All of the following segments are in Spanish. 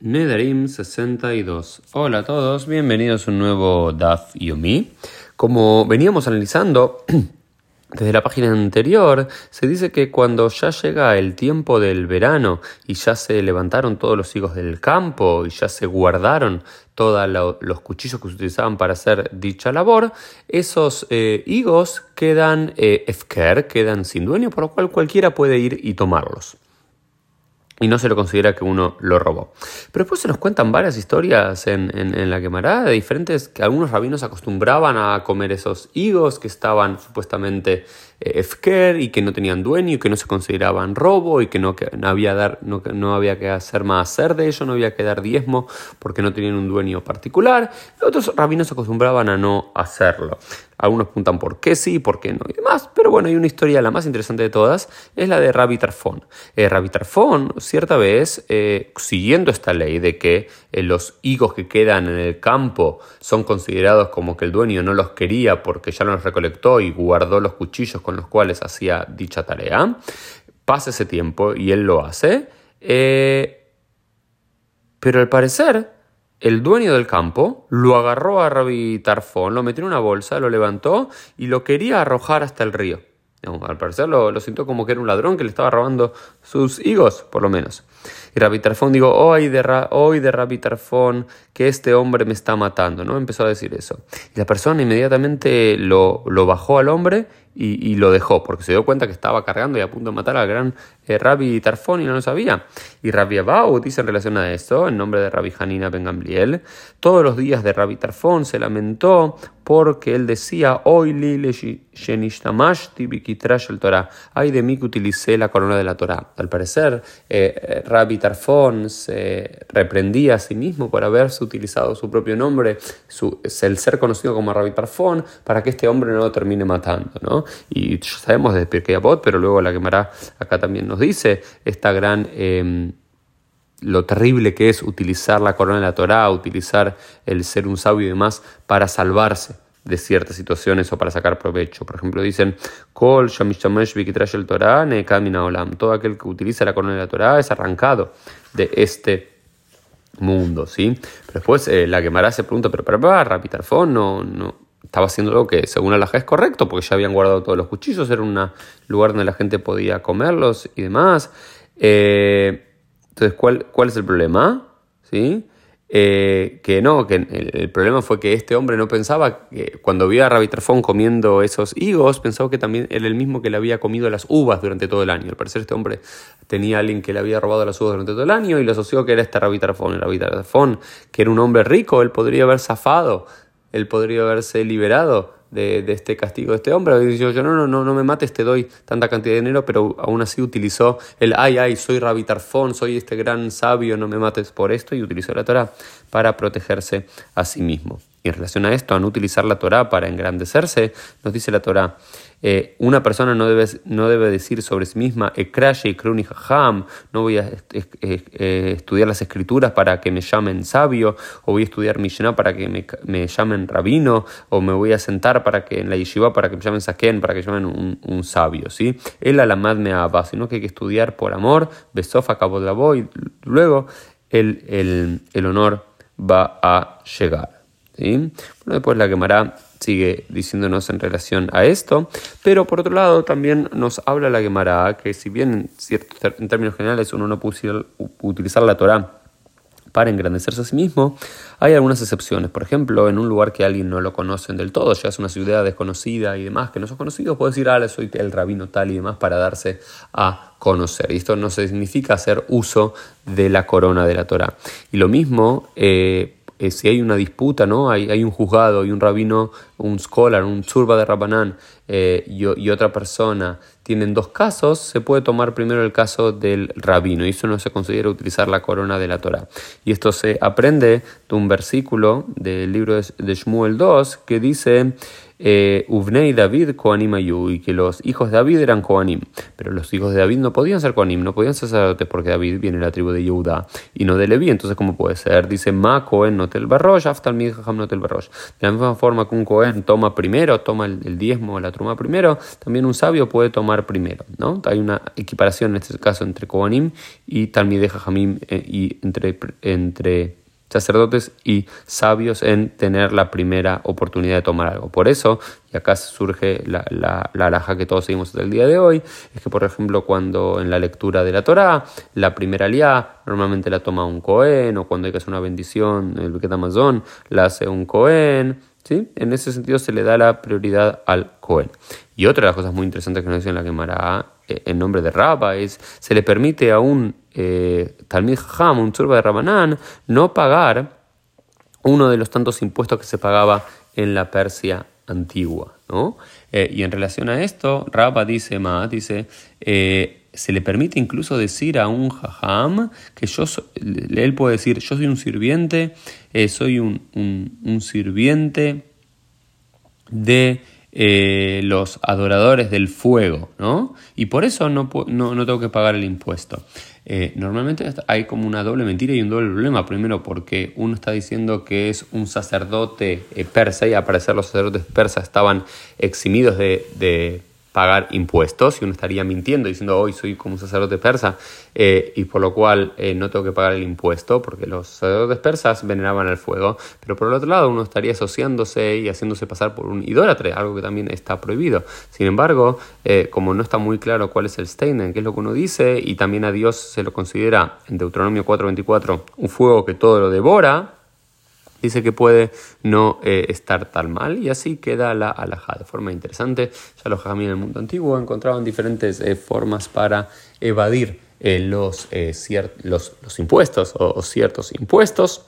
Nedarim 62. Hola a todos, bienvenidos a un nuevo DAF Yomi. Como veníamos analizando desde la página anterior, se dice que cuando ya llega el tiempo del verano y ya se levantaron todos los higos del campo y ya se guardaron todos los cuchillos que se utilizaban para hacer dicha labor, esos eh, higos quedan eh, quedan sin dueño, por lo cual cualquiera puede ir y tomarlos y no se lo considera que uno lo robó. Pero después se nos cuentan varias historias en, en, la quemará de diferentes, que algunos rabinos acostumbraban a comer esos higos que estaban supuestamente eh, efker y que no tenían dueño y que no se consideraban robo y que no, que no había, dar, no, no, había que hacer más hacer de ello, no había que dar diezmo porque no tenían un dueño particular. Otros rabinos acostumbraban a no hacerlo. Algunos apuntan por qué sí, por qué no y demás. Pero bueno, hay una historia, la más interesante de todas, es la de Rabbi Tarfón. Eh, Rabbi cierta vez, eh, siguiendo esta ley de que eh, los higos que quedan en el campo son considerados como que el dueño no los quería porque ya los recolectó y guardó los cuchillos con los cuales hacía dicha tarea, pasa ese tiempo y él lo hace. pero al parecer el dueño del campo lo agarró a Rabbi Tarfón, lo metió en una bolsa, lo levantó y lo quería arrojar hasta el río. Al parecer lo, lo, sintió como que era un ladrón que le estaba robando sus higos, por lo menos. Y Rabbi Tarfón digo, hoy de, hoy de Rabbi Tarfón, que este hombre me está matando, ¿no? Empezó a decir eso. Y la persona inmediatamente lo, lo bajó al hombre y, lo dejó, porque se dio cuenta que estaba cargando y a punto de matar al gran eh, Rabbi Tarfón y no lo sabía. Y Rabbi Abau dice en relación a esto, en nombre de Rabbi Hanina Ben Gamliel, todos los días de Rabbi Tarfón se lamentó porque él decía, hoy lile el Torah, ay de mí que utilicé la corona de la Torah. Al parecer, eh, eh, Rabbi Tarfón se reprendía a sí mismo por haberse utilizado su propio nombre, su, el ser conocido como Rabbi Tarfón, para que este hombre no lo termine matando. ¿no? Y sabemos de Pirkei Avot, pero luego la quemará acá también nos dice esta gran... Em, lo terrible que es utilizar la corona de la Torá, utilizar el ser un sabio y demás para salvarse de ciertas situaciones o para sacar provecho. Por ejemplo, dicen, Kol el Torah, Olam. Todo aquel que utiliza la corona de la Torah es arrancado de este mundo, ¿sí? Pero después eh, la quemará se pregunta, pero para Rapitarfón no, no estaba haciendo lo que según la es correcto, porque ya habían guardado todos los cuchillos, era un lugar donde la gente podía comerlos y demás. Eh, entonces, ¿cuál, ¿cuál es el problema? ¿Sí? Eh, que no, que el, problema fue que este hombre no pensaba que cuando vio a Rabbi Trafón comiendo esos higos, pensaba que también era el mismo que le había comido las uvas durante todo el año. Al parecer este hombre tenía a alguien que le había robado las uvas durante todo el año y lo asoció que era este Rabbi Trafón. El Rabbi Trafón, que era un hombre rico, él podría haber zafado, él podría haberse liberado de, este castigo de este hombre. Dijo, yo no, no, no, no me mates, te doy tanta cantidad de dinero, pero aún así utilizó el ay, ay, soy Rabbi Tarfón, soy este gran sabio, no me mates por esto, y utilizó la Torah para protegerse a sí mismo. En relación a esto, a no utilizar la Torah para engrandecerse, nos dice la Torah, eh, una persona no debe, decir sobre sí misma, Ekrashe y Haham, no voy a eh, estudiar las escrituras para que me llamen sabio, o voy a estudiar Mishnah para que me, llamen rabino, o me voy a sentar para que en la yeshiva para que me llamen saken, para que me llamen un, sabio, ¿sí? El alamad me aba, sino que hay que estudiar por amor, besofa y luego el honor va a llegar. Bueno, después la quemará sigue diciéndonos en relación a esto, pero por otro lado también nos habla la Gemara que si bien en términos generales uno no puede utilizar la Torah para engrandecerse a sí mismo, hay algunas excepciones. Por ejemplo, en un lugar que alguien no lo conocen del todo, ya es una ciudad desconocida y demás, que no son conocidos, puede decir, ah, soy el rabino tal y demás para darse a conocer. Y esto no significa hacer uso de la corona de la Torah. Y lo mismo eh, eh, si hay una disputa, ¿no? Hay, hay, un juzgado y un rabino, un scholar, un churba de Rabanán eh, y, otra persona tienen dos casos, se puede tomar primero el caso del rabino y eso no se considera utilizar la corona de la Torah. Y esto se aprende de un versículo del libro de, Shmuel 2 que dice eh, Uvnei David Koanim Ayu, y que los hijos de David eran Koanim. Pero los hijos de David no podían ser Koanim, no podían ser sacerdotes porque David viene de la tribu de Yehuda y no de Leví. Entonces, ¿cómo puede ser? Dice Ma Kohen Notel Barrosh, Aftal Midham Notel Barrosh. De la misma forma que un Kohen toma primero, toma el, diezmo o la truma primero, también un sabio puede tomar primero. ¿no? Hay una equiparación en este caso entre Koanim y Talmideh Jamim eh, y entre, entre sacerdotes y sabios en tener la primera oportunidad de tomar algo. Por eso, y acá surge la, la, la que todos seguimos hasta el día de hoy, es que por ejemplo cuando en la lectura de la Torá, la primera aliá normalmente la toma un Cohen, o cuando hay que hacer una bendición, el Bequet Amazon, la hace un Cohen, En ese sentido se le da la prioridad al Cohen. Y otra de las cosas muy interesantes que nos dice en la Gemara eh, en nombre de Rabba es, se le permite a un eh, Ham, un turba de Rabanán, no pagar uno de los tantos impuestos que se pagaba en la Persia antigua. ¿no? Eh, y en relación a esto, Rabba dice, Ma, dice, eh, se le permite incluso decir a un jajam que yo él puede decir, yo soy un sirviente, soy un, un sirviente de eh, los adoradores del fuego, ¿no? Y por eso no, no, tengo que pagar el impuesto. Eh, normalmente hay como una doble mentira y un doble problema. Primero, porque uno está diciendo que es un sacerdote eh, persa y al parecer los sacerdotes persas estaban eximidos de pagar impuestos y uno estaría mintiendo diciendo hoy soy como un sacerdote persa eh, y por lo cual eh, no tengo que pagar el impuesto porque los sacerdotes persas veneraban el fuego pero por el otro lado uno estaría asociándose y haciéndose pasar por un idólatre algo que también está prohibido. Sin embargo eh, como no está muy claro cuál es el Steinen qué es lo que uno dice y también a Dios se lo considera en Deuteronomio 4.24 un fuego que todo lo devora dice que puede no eh, estar tan mal y así queda la alhaja de forma interesante. Ya los jamí en el mundo antiguo encontraban diferentes eh, formas para evadir eh, los, los, los, impuestos o, ciertos impuestos.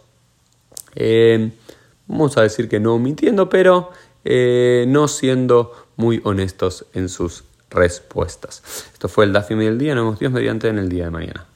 vamos a decir que no mintiendo, pero no siendo muy honestos en sus respuestas. Esto fue el Dafim del día. Nos vemos Dios mediante en el día de mañana.